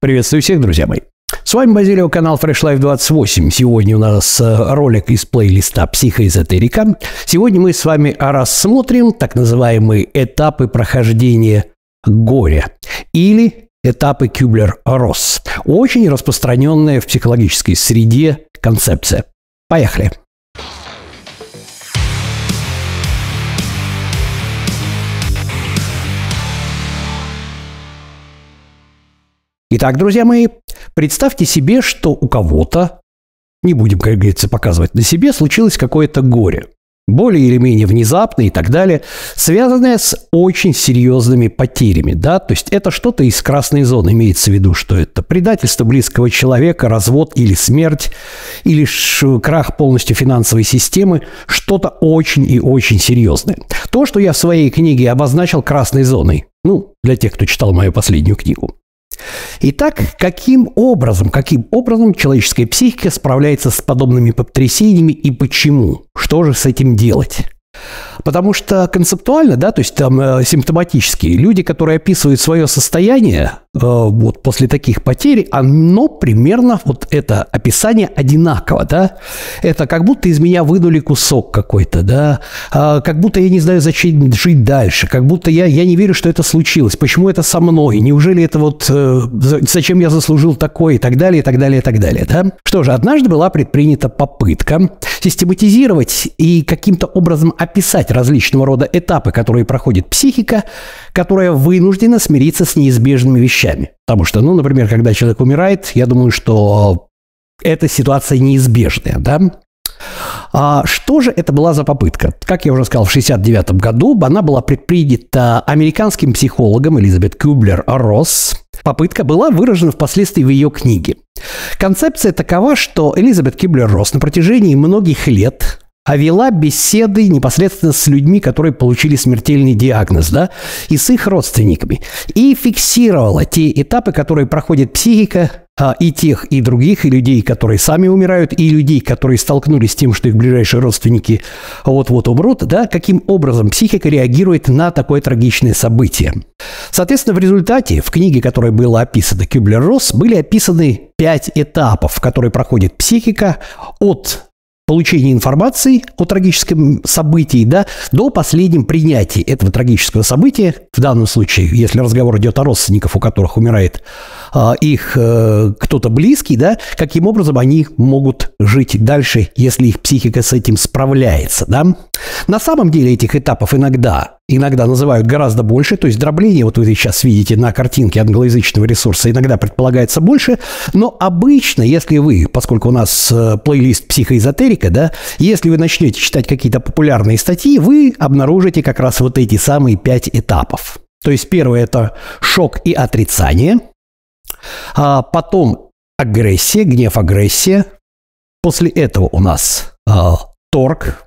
Приветствую всех, друзья мои. С вами Базилио, канал Fresh Life 28. Сегодня у нас э, ролик из плейлиста «Психоэзотерика». Сегодня мы с вами рассмотрим так называемые этапы прохождения горя или этапы Кюблер-Росс. Очень распространенная в психологической среде концепция. Поехали. Итак, друзья мои, представьте себе, что у кого-то, не будем, как говорится, показывать на себе, случилось какое-то горе. Более или менее внезапное и так далее, связанное с очень серьезными потерями, да, то есть это что-то из красной зоны, имеется в виду, что это предательство близкого человека, развод или смерть, или крах полностью финансовой системы, что-то очень и очень серьезное. То, что я в своей книге обозначил красной зоной, ну, для тех, кто читал мою последнюю книгу. Итак, каким образом, каким образом человеческая психика справляется с подобными потрясениями и почему? Что же с этим делать? Потому что концептуально, да, то есть там э, симптоматические люди, которые описывают свое состояние вот после таких потерь, оно примерно вот это описание одинаково, да. Это как будто из меня вынули кусок какой-то, да, э, как будто я не знаю, зачем жить дальше, как будто я, я не верю, что это случилось, почему это со мной, неужели это вот, э, зачем я заслужил такое и так далее, и так далее, и так далее, да. Что же, однажды была предпринята попытка систематизировать и каким-то образом описать различного рода этапы, которые проходит психика, которая вынуждена смириться с неизбежными вещами. Потому что, ну, например, когда человек умирает, я думаю, что эта ситуация неизбежная, да? А что же это была за попытка? Как я уже сказал, в 1969 году она была предпринята американским психологом Элизабет Кюблер-Росс. Попытка была выражена впоследствии в ее книге. Концепция такова, что Элизабет Кюблер-Росс на протяжении многих лет а вела беседы непосредственно с людьми, которые получили смертельный диагноз, да, и с их родственниками. И фиксировала те этапы, которые проходит психика а, и тех, и других, и людей, которые сами умирают, и людей, которые столкнулись с тем, что их ближайшие родственники вот-вот умрут, да, каким образом психика реагирует на такое трагичное событие. Соответственно, в результате в книге, которая была описана Кюблер-Росс, были описаны пять этапов, которые проходит психика от получения информации о трагическом событии, да, до последнем принятия этого трагического события. В данном случае, если разговор идет о родственниках, у которых умирает а, их э, кто-то близкий, да, каким образом они могут жить дальше, если их психика с этим справляется, да. На самом деле этих этапов иногда иногда называют гораздо больше, то есть дробление, вот вы сейчас видите на картинке англоязычного ресурса, иногда предполагается больше, но обычно, если вы, поскольку у нас э, плейлист психоэзотерика, да, если вы начнете читать какие-то популярные статьи, вы обнаружите как раз вот эти самые пять этапов. То есть первое – это шок и отрицание, а потом агрессия, гнев, агрессия. После этого у нас а, торг.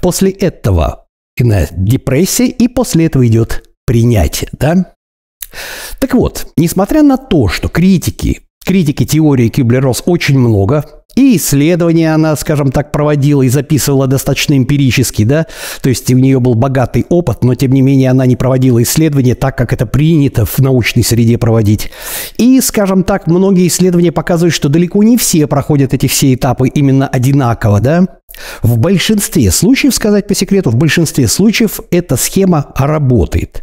После этого иная депрессия, и после этого идет принятие, да? Так вот, несмотря на то, что критики, критики теории Кюблер-Росс очень много, и исследования она, скажем так, проводила и записывала достаточно эмпирически, да, то есть у нее был богатый опыт, но тем не менее она не проводила исследования так, как это принято в научной среде проводить. И, скажем так, многие исследования показывают, что далеко не все проходят эти все этапы именно одинаково, да. В большинстве случаев, сказать по секрету, в большинстве случаев эта схема работает.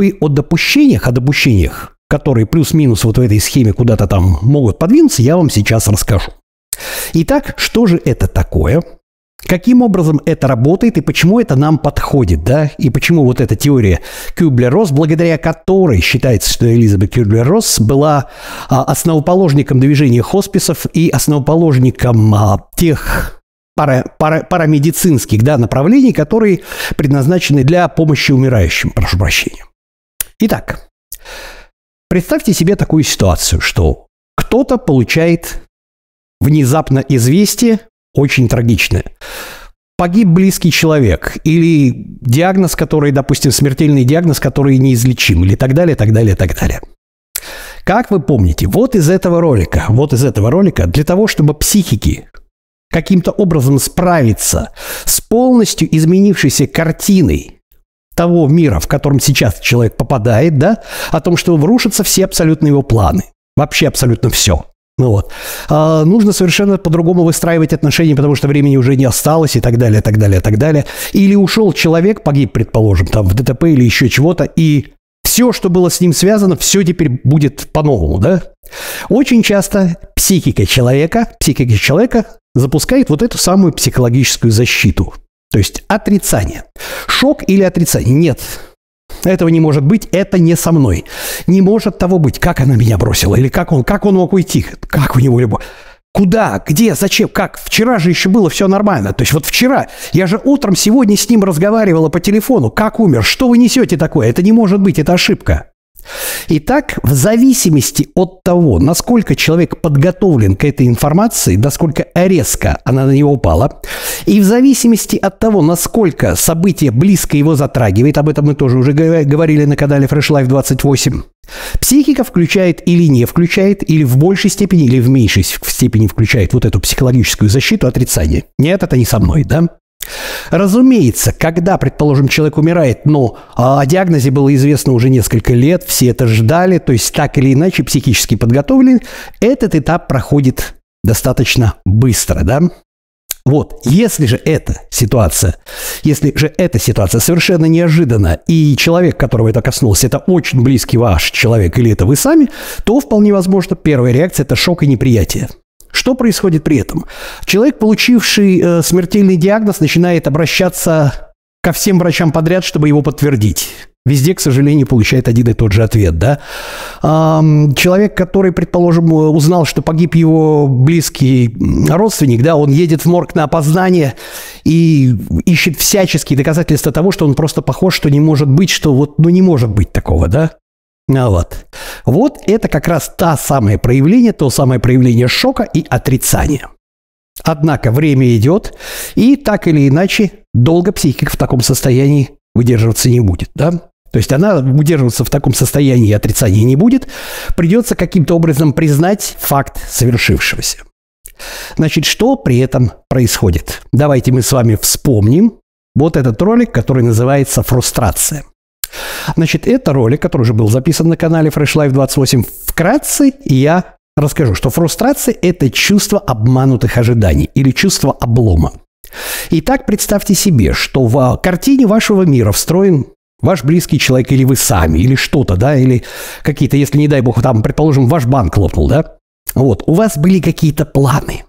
И о допущениях, о допущениях, которые плюс-минус вот в этой схеме куда-то там могут подвинуться, я вам сейчас расскажу. Итак, что же это такое? Каким образом это работает и почему это нам подходит, да? И почему вот эта теория Кюблер-Росс, благодаря которой считается, что Элизабет Кюблер-Росс была а, основоположником движения хосписов и основоположником а, тех пара, пара, парамедицинских да, направлений, которые предназначены для помощи умирающим, прошу прощения. Итак, представьте себе такую ситуацию, что кто-то получает внезапно известие, очень трагичное. Погиб близкий человек или диагноз, который, допустим, смертельный диагноз, который неизлечим, или так далее, так далее, так далее. Как вы помните, вот из этого ролика, вот из этого ролика, для того, чтобы психики каким-то образом справиться с полностью изменившейся картиной того мира, в котором сейчас человек попадает, да, о том, что рушатся все абсолютно его планы. Вообще абсолютно все. Ну вот. А, нужно совершенно по-другому выстраивать отношения, потому что времени уже не осталось и так далее, так далее, так далее. Или ушел человек, погиб, предположим, там в ДТП или еще чего-то, и все, что было с ним связано, все теперь будет по-новому, да? Очень часто психика человека, психика человека запускает вот эту самую психологическую защиту. То есть отрицание. Шок или отрицание? Нет. Этого не может быть, это не со мной. Не может того быть. Как она меня бросила? Или как он, как он мог уйти? Как у него любовь? Куда? Где? Зачем? Как? Вчера же еще было все нормально. То есть вот вчера, я же утром сегодня с ним разговаривала по телефону. Как умер? Что вы несете такое? Это не может быть, это ошибка. Итак, в зависимости от того, насколько человек подготовлен к этой информации, насколько резко она на него упала, и в зависимости от того, насколько событие близко его затрагивает, об этом мы тоже уже говорили на канале Fresh Life 28, психика включает или не включает, или в большей степени, или в меньшей степени включает вот эту психологическую защиту отрицания. Нет, это не со мной, да? Разумеется, когда, предположим, человек умирает, но о диагнозе было известно уже несколько лет, все это ждали, то есть так или иначе психически подготовлены, этот этап проходит достаточно быстро, да? Вот, если же эта ситуация, если же эта ситуация совершенно неожиданна, и человек, которого это коснулось, это очень близкий ваш человек, или это вы сами, то вполне возможно первая реакция – это шок и неприятие. Что происходит при этом? Человек, получивший э, смертельный диагноз, начинает обращаться ко всем врачам подряд, чтобы его подтвердить. Везде, к сожалению, получает один и тот же ответ, да. Человек, который, предположим, узнал, что погиб его близкий родственник, да, он едет в морг на опознание и ищет всяческие доказательства того, что он просто похож, что не может быть, что вот, ну не может быть такого, да. А вот. Вот это как раз та самое проявление, то самое проявление шока и отрицания. Однако время идет, и так или иначе долго психика в таком состоянии выдерживаться не будет, да? То есть она удерживаться в таком состоянии отрицания не будет, придется каким-то образом признать факт совершившегося. Значит, что при этом происходит? Давайте мы с вами вспомним вот этот ролик, который называется «Фрустрация». Значит, это ролик, который уже был записан на канале Fresh Life 28. Вкратце я расскажу, что фрустрация – это чувство обманутых ожиданий или чувство облома. Итак, представьте себе, что в картине вашего мира встроен ваш близкий человек или вы сами, или что-то, да, или какие-то, если, не дай бог, там, предположим, ваш банк лопнул, да, вот, у вас были какие-то планы,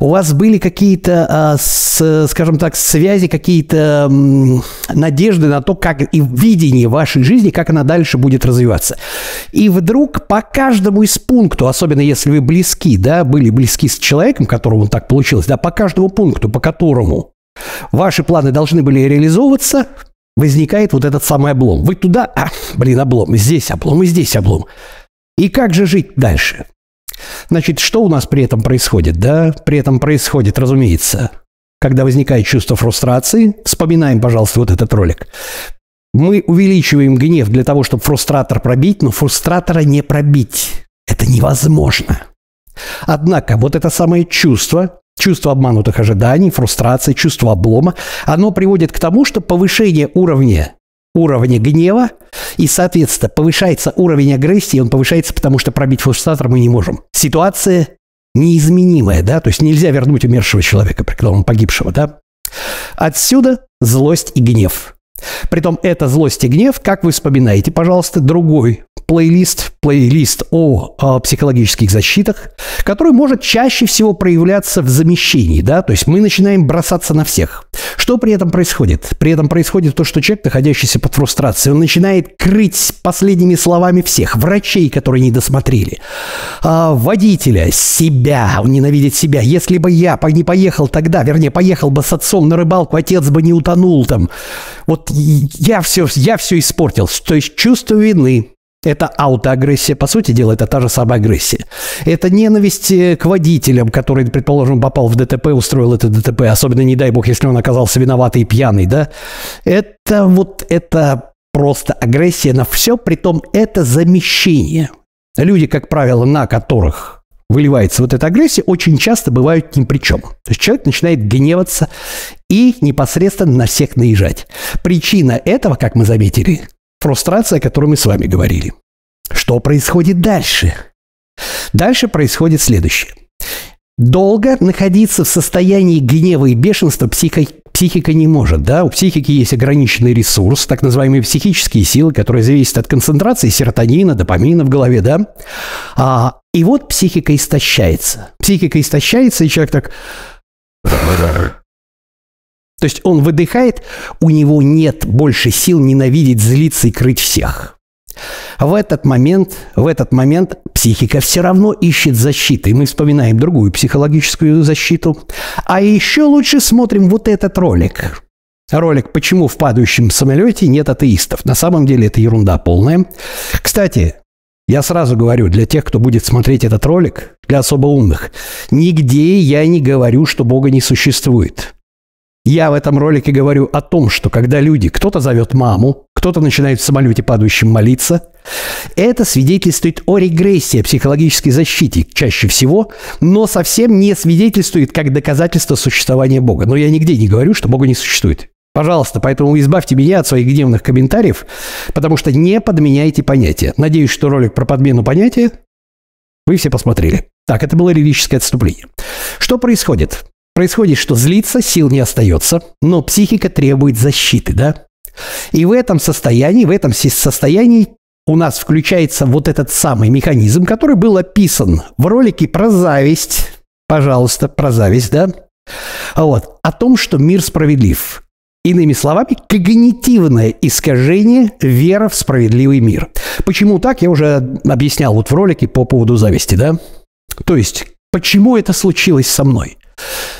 у вас были какие-то, а, скажем так, связи, какие-то надежды на то, как и видение вашей жизни, как она дальше будет развиваться. И вдруг по каждому из пункту, особенно если вы близки, да, были близки с человеком, которому так получилось, да, по каждому пункту, по которому ваши планы должны были реализовываться, возникает вот этот самый облом. Вы туда, а, блин, облом, здесь облом, и здесь облом. И как же жить дальше? Значит, что у нас при этом происходит? Да, при этом происходит, разумеется, когда возникает чувство фрустрации, вспоминаем, пожалуйста, вот этот ролик. Мы увеличиваем гнев для того, чтобы фрустратор пробить, но фрустратора не пробить. Это невозможно. Однако вот это самое чувство, чувство обманутых ожиданий, фрустрации, чувство облома, оно приводит к тому, что повышение уровня уровня гнева, и, соответственно, повышается уровень агрессии, он повышается, потому что пробить фрустратор мы не можем. Ситуация неизменимая, да, то есть нельзя вернуть умершего человека, предположим, погибшего, да. Отсюда злость и гнев. Притом это злость и гнев, как вы вспоминаете, пожалуйста, другой плейлист, плейлист о, о психологических защитах, который может чаще всего проявляться в замещении, да, то есть мы начинаем бросаться на всех. Что при этом происходит? При этом происходит то, что человек, находящийся под фрустрацией, он начинает крыть последними словами всех, врачей, которые не досмотрели, а, водителя, себя, он ненавидит себя. Если бы я не поехал тогда, вернее, поехал бы с отцом на рыбалку, отец бы не утонул там. Вот я все, я все испортил. То есть чувство вины, это аутоагрессия, по сути дела, это та же самая агрессия. Это ненависть э, к водителям, который, предположим, попал в ДТП, устроил это ДТП, особенно, не дай бог, если он оказался виноватый и пьяный, да. Это вот, это просто агрессия на все, притом это замещение. Люди, как правило, на которых выливается вот эта агрессия, очень часто бывают ни при чем. То есть человек начинает гневаться и непосредственно на всех наезжать. Причина этого, как мы заметили, Фрустрация, о которой мы с вами говорили. Что происходит дальше? Дальше происходит следующее. Долго находиться в состоянии гнева и бешенства психо психика не может, да, у психики есть ограниченный ресурс, так называемые психические силы, которые зависят от концентрации серотонина, допамина в голове, да, а, и вот психика истощается. Психика истощается, и человек так... То есть он выдыхает, у него нет больше сил ненавидеть, злиться и крыть всех. В этот момент, в этот момент психика все равно ищет защиты. Мы вспоминаем другую психологическую защиту. А еще лучше смотрим вот этот ролик. Ролик «Почему в падающем самолете нет атеистов?» На самом деле это ерунда полная. Кстати, я сразу говорю, для тех, кто будет смотреть этот ролик, для особо умных, нигде я не говорю, что Бога не существует. Я в этом ролике говорю о том, что когда люди, кто-то зовет маму, кто-то начинает в самолете падающем молиться, это свидетельствует о регрессии, психологической защите чаще всего, но совсем не свидетельствует как доказательство существования Бога. Но я нигде не говорю, что Бога не существует. Пожалуйста, поэтому избавьте меня от своих гневных комментариев, потому что не подменяйте понятия. Надеюсь, что ролик про подмену понятия вы все посмотрели. Так, это было лирическое отступление. Что происходит? Происходит, что злиться сил не остается, но психика требует защиты, да? И в этом состоянии, в этом состоянии у нас включается вот этот самый механизм, который был описан в ролике про зависть. Пожалуйста, про зависть, да? Вот. О том, что мир справедлив. Иными словами, когнитивное искажение вера в справедливый мир. Почему так, я уже объяснял вот в ролике по поводу зависти, да? То есть, почему это случилось со мной?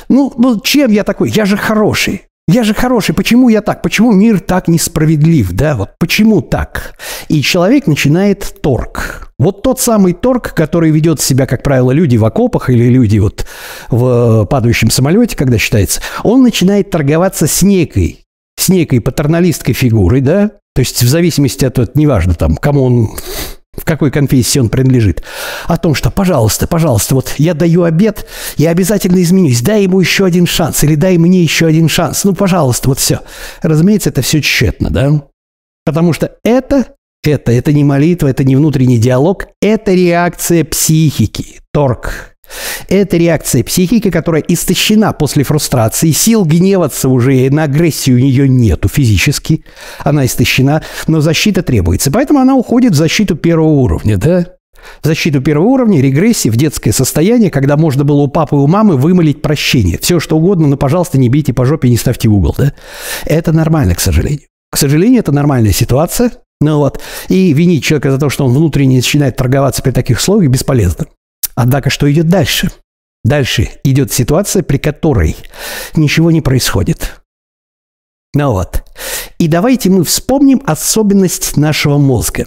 Ну, ну чем я такой? Я же хороший. Я же хороший, почему я так? Почему мир так несправедлив, да? Вот почему так? И человек начинает торг. Вот тот самый торг, который ведет себя, как правило, люди в окопах или люди вот в падающем самолете, когда считается, он начинает торговаться с некой, с некой патерналистской фигурой, да? То есть в зависимости от, неважно там, кому он в какой конфессии он принадлежит, о том, что, пожалуйста, пожалуйста, вот я даю обед, я обязательно изменюсь, дай ему еще один шанс, или дай мне еще один шанс, ну, пожалуйста, вот все. Разумеется, это все тщетно, да? Потому что это, это, это не молитва, это не внутренний диалог, это реакция психики, торг, это реакция психики, которая истощена после фрустрации, сил гневаться уже на агрессию у нее нету физически, она истощена, но защита требуется. Поэтому она уходит в защиту первого уровня, да? В защиту первого уровня, регрессии, в детское состояние, когда можно было у папы и у мамы вымолить прощение. Все что угодно, но, пожалуйста, не бейте по жопе, не ставьте в угол, да? Это нормально, к сожалению. К сожалению, это нормальная ситуация, ну вот. И винить человека за то, что он внутренне начинает торговаться при таких условиях, бесполезно. Однако что идет дальше? Дальше идет ситуация, при которой ничего не происходит. Ну вот. И давайте мы вспомним особенность нашего мозга.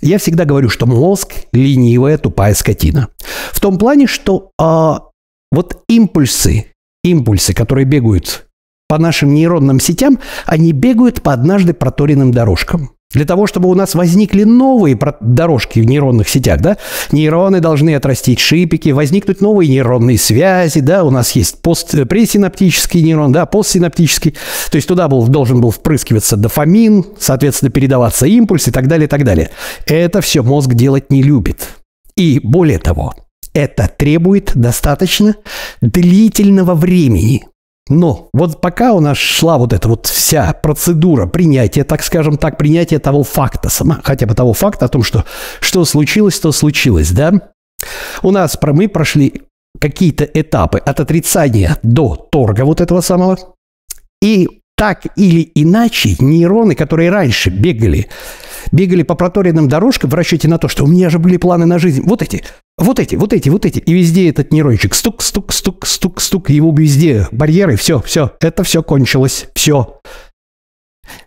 Я всегда говорю, что мозг – ленивая, тупая скотина. В том плане, что а, вот импульсы, импульсы, которые бегают по нашим нейронным сетям, они бегают по однажды проторенным дорожкам. Для того, чтобы у нас возникли новые дорожки в нейронных сетях, да, нейроны должны отрастить шипики, возникнуть новые нейронные связи, да, у нас есть пост, э, пресинаптический нейрон, да, постсинаптический, то есть туда был, должен был впрыскиваться дофамин, соответственно, передаваться импульс и так далее, и так далее. Это все мозг делать не любит. И более того, это требует достаточно длительного времени, но вот пока у нас шла вот эта вот вся процедура принятия, так скажем так, принятия того факта, сама, хотя бы того факта о том, что что случилось, то случилось, да, у нас мы прошли какие-то этапы от отрицания до торга вот этого самого, и так или иначе нейроны, которые раньше бегали, бегали по проторенным дорожкам в расчете на то, что у меня же были планы на жизнь, вот эти, вот эти, вот эти, вот эти. И везде этот нейрончик стук, стук, стук, стук, стук. Его везде барьеры. Все, все. Это все кончилось. Все.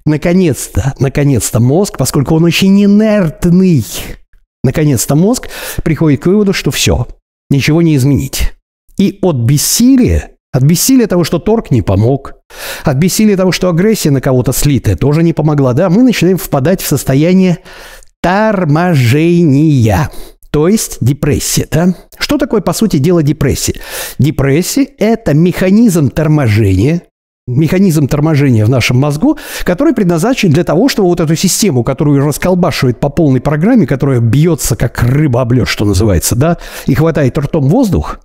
Наконец-то, наконец-то мозг, поскольку он очень инертный, наконец-то мозг приходит к выводу, что все, ничего не изменить. И от бессилия, от бессилия того, что торг не помог, от бессилия того, что агрессия на кого-то слитая тоже не помогла, да, мы начинаем впадать в состояние торможения то есть депрессия. Да? Что такое, по сути дела, депрессия? Депрессия – это механизм торможения, механизм торможения в нашем мозгу, который предназначен для того, чтобы вот эту систему, которую расколбашивает по полной программе, которая бьется как рыба об лед, что называется, да, и хватает ртом воздух,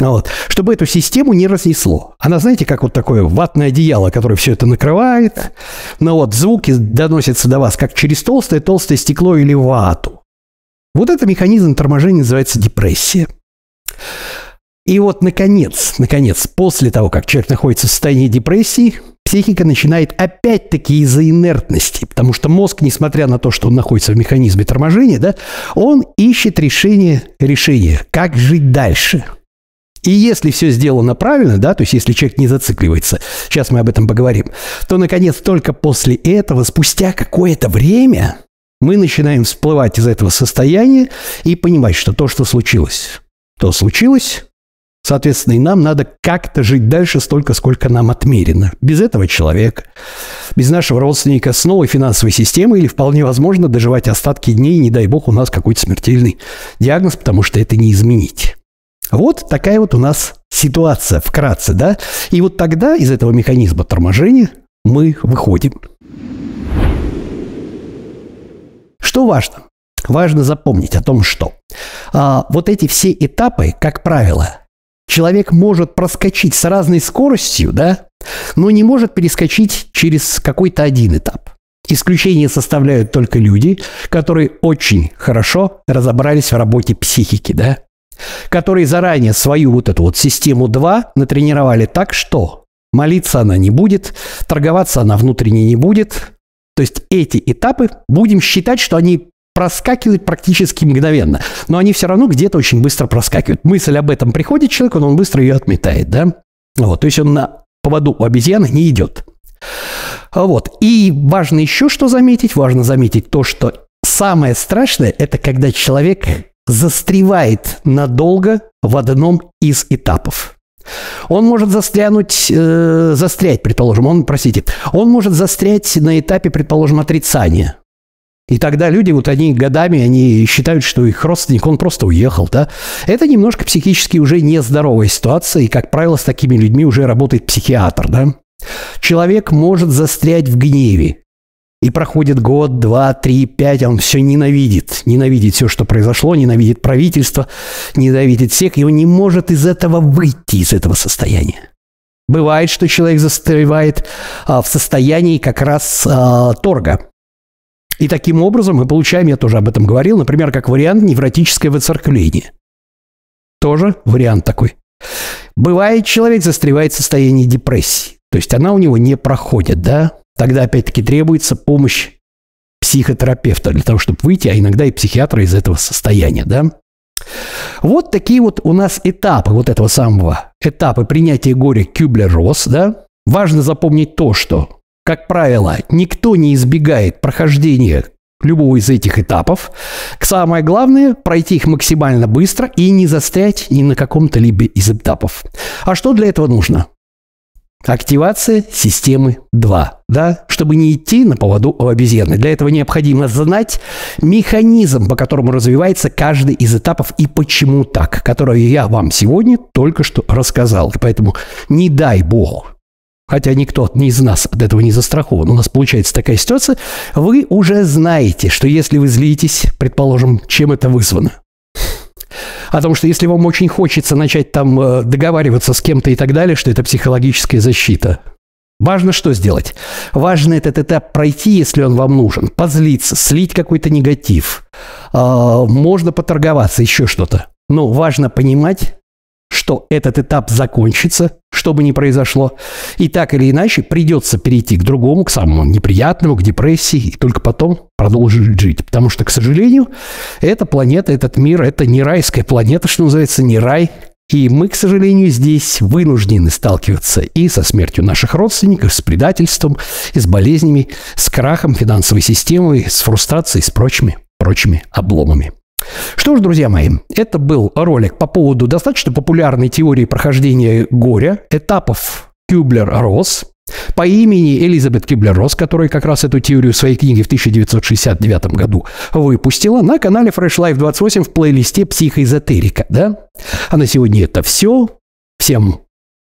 вот. Чтобы эту систему не разнесло. Она, знаете, как вот такое ватное одеяло, которое все это накрывает. Но вот звуки доносятся до вас как через толстое-толстое стекло или вату. Вот это механизм торможения называется депрессия. И вот, наконец, наконец, после того, как человек находится в состоянии депрессии, психика начинает опять-таки из-за инертности, потому что мозг, несмотря на то, что он находится в механизме торможения, да, он ищет решение, решение, как жить дальше. И если все сделано правильно, да, то есть если человек не зацикливается, сейчас мы об этом поговорим, то, наконец, только после этого, спустя какое-то время, мы начинаем всплывать из этого состояния и понимать, что то, что случилось, то случилось, Соответственно, и нам надо как-то жить дальше столько, сколько нам отмерено. Без этого человека, без нашего родственника, с новой финансовой системой или вполне возможно доживать остатки дней, не дай бог у нас какой-то смертельный диагноз, потому что это не изменить. Вот такая вот у нас ситуация, вкратце, да? И вот тогда из этого механизма торможения мы выходим. Что важно? Важно запомнить о том, что а, вот эти все этапы, как правило, человек может проскочить с разной скоростью, да, но не может перескочить через какой-то один этап. Исключение составляют только люди, которые очень хорошо разобрались в работе психики, да, которые заранее свою вот эту вот систему 2 натренировали так, что молиться она не будет, торговаться она внутренне не будет. То есть эти этапы будем считать, что они проскакивают практически мгновенно. Но они все равно где-то очень быстро проскакивают. Мысль об этом приходит человеку, но он быстро ее отметает, да? Вот, то есть он на поводу у обезьяны не идет. Вот. И важно еще что заметить. Важно заметить то, что самое страшное – это когда человек застревает надолго в одном из этапов. Он может застрянуть, э, застрять, предположим, он, простите, он может застрять на этапе, предположим, отрицания. И тогда люди, вот они годами, они считают, что их родственник, он просто уехал, да. Это немножко психически уже нездоровая ситуация, и, как правило, с такими людьми уже работает психиатр, да. Человек может застрять в гневе, и проходит год, два, три, пять, а он все ненавидит. Ненавидит все, что произошло, ненавидит правительство, ненавидит всех, и он не может из этого выйти, из этого состояния. Бывает, что человек застревает а, в состоянии как раз а, торга. И таким образом мы получаем, я тоже об этом говорил, например, как вариант невротическое выцерквление. Тоже вариант такой. Бывает, человек застревает в состоянии депрессии. То есть она у него не проходит, да? Тогда опять-таки требуется помощь психотерапевта для того, чтобы выйти, а иногда и психиатра из этого состояния, да? Вот такие вот у нас этапы вот этого самого, этапы принятия горя Кюблер-Росс, да? Важно запомнить то, что как правило, никто не избегает прохождения любого из этих этапов. Самое главное – пройти их максимально быстро и не застрять ни на каком-то либо из этапов. А что для этого нужно? Активация системы 2, да, чтобы не идти на поводу у обезьяны. Для этого необходимо знать механизм, по которому развивается каждый из этапов и почему так, который я вам сегодня только что рассказал. Поэтому не дай бог хотя никто не из нас от этого не застрахован, у нас получается такая ситуация, вы уже знаете, что если вы злитесь, предположим, чем это вызвано. О том, что если вам очень хочется начать там э, договариваться с кем-то и так далее, что это психологическая защита. Важно что сделать? Важно этот этап пройти, если он вам нужен. Позлиться, слить какой-то негатив. А, можно поторговаться, еще что-то. Но важно понимать, что этот этап закончится, что бы ни произошло, и так или иначе придется перейти к другому, к самому неприятному, к депрессии, и только потом продолжить жить. Потому что, к сожалению, эта планета, этот мир, это не райская планета, что называется, не рай, и мы, к сожалению, здесь вынуждены сталкиваться и со смертью наших родственников, с предательством, и с болезнями, с крахом финансовой системы, с фрустрацией, с прочими, прочими обломами. Что ж, друзья мои, это был ролик по поводу достаточно популярной теории прохождения горя, этапов Кюблер-Росс, по имени Элизабет Кюблер-Росс, которая как раз эту теорию в своей книге в 1969 году выпустила на канале Fresh Life 28 в плейлисте «Психоэзотерика». Да? А на сегодня это все. Всем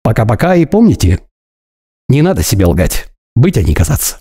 пока-пока и помните, Не надо себе лгать. Быть, а не казаться.